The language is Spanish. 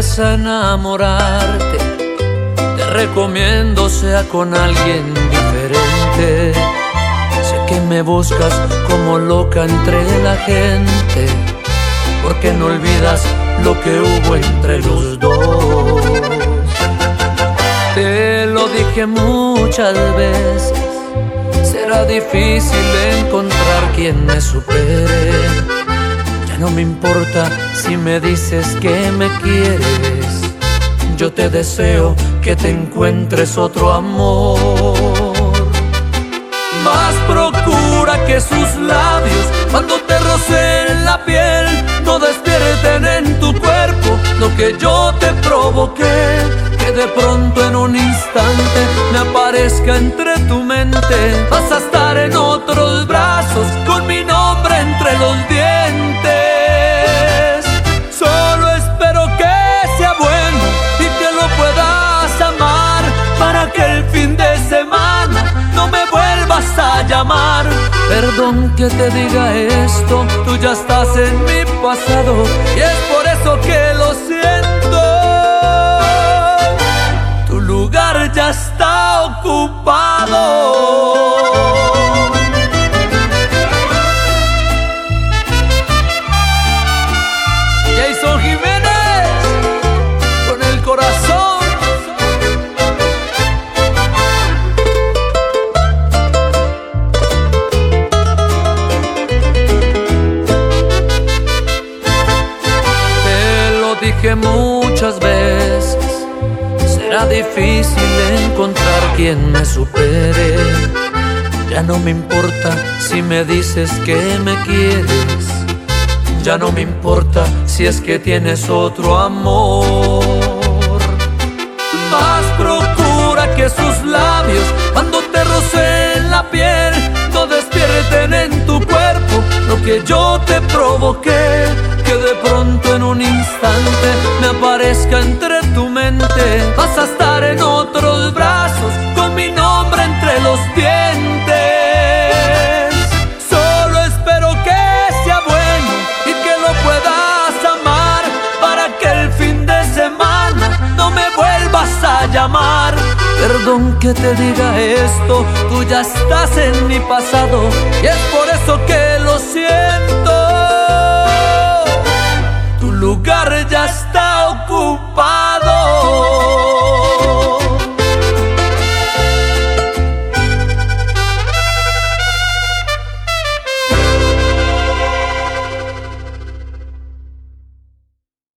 a enamorarte, te recomiendo sea con alguien diferente. Sé que me buscas como loca entre la gente, porque no olvidas lo que hubo entre los dos. Te lo dije muchas veces, será difícil encontrar quien me supere. No me importa si me dices que me quieres, yo te deseo que te encuentres otro amor. Más procura que sus labios cuando te rocen la piel no despierten en tu cuerpo lo que yo te provoqué. Que de pronto en un instante me aparezca entre tu mente. Vas a estar en otros Perdón que te diga esto, tú ya estás en mi pasado y es por eso que lo siento. Dije muchas veces, será difícil encontrar quien me supere. Ya no me importa si me dices que me quieres. Ya no me importa si es que tienes otro amor. Más procura que sus labios cuando te rocen la piel no despierten en tu cuerpo lo que yo te provoqué. Perdón que te diga esto, tú ya estás en mi pasado y es por eso que lo siento.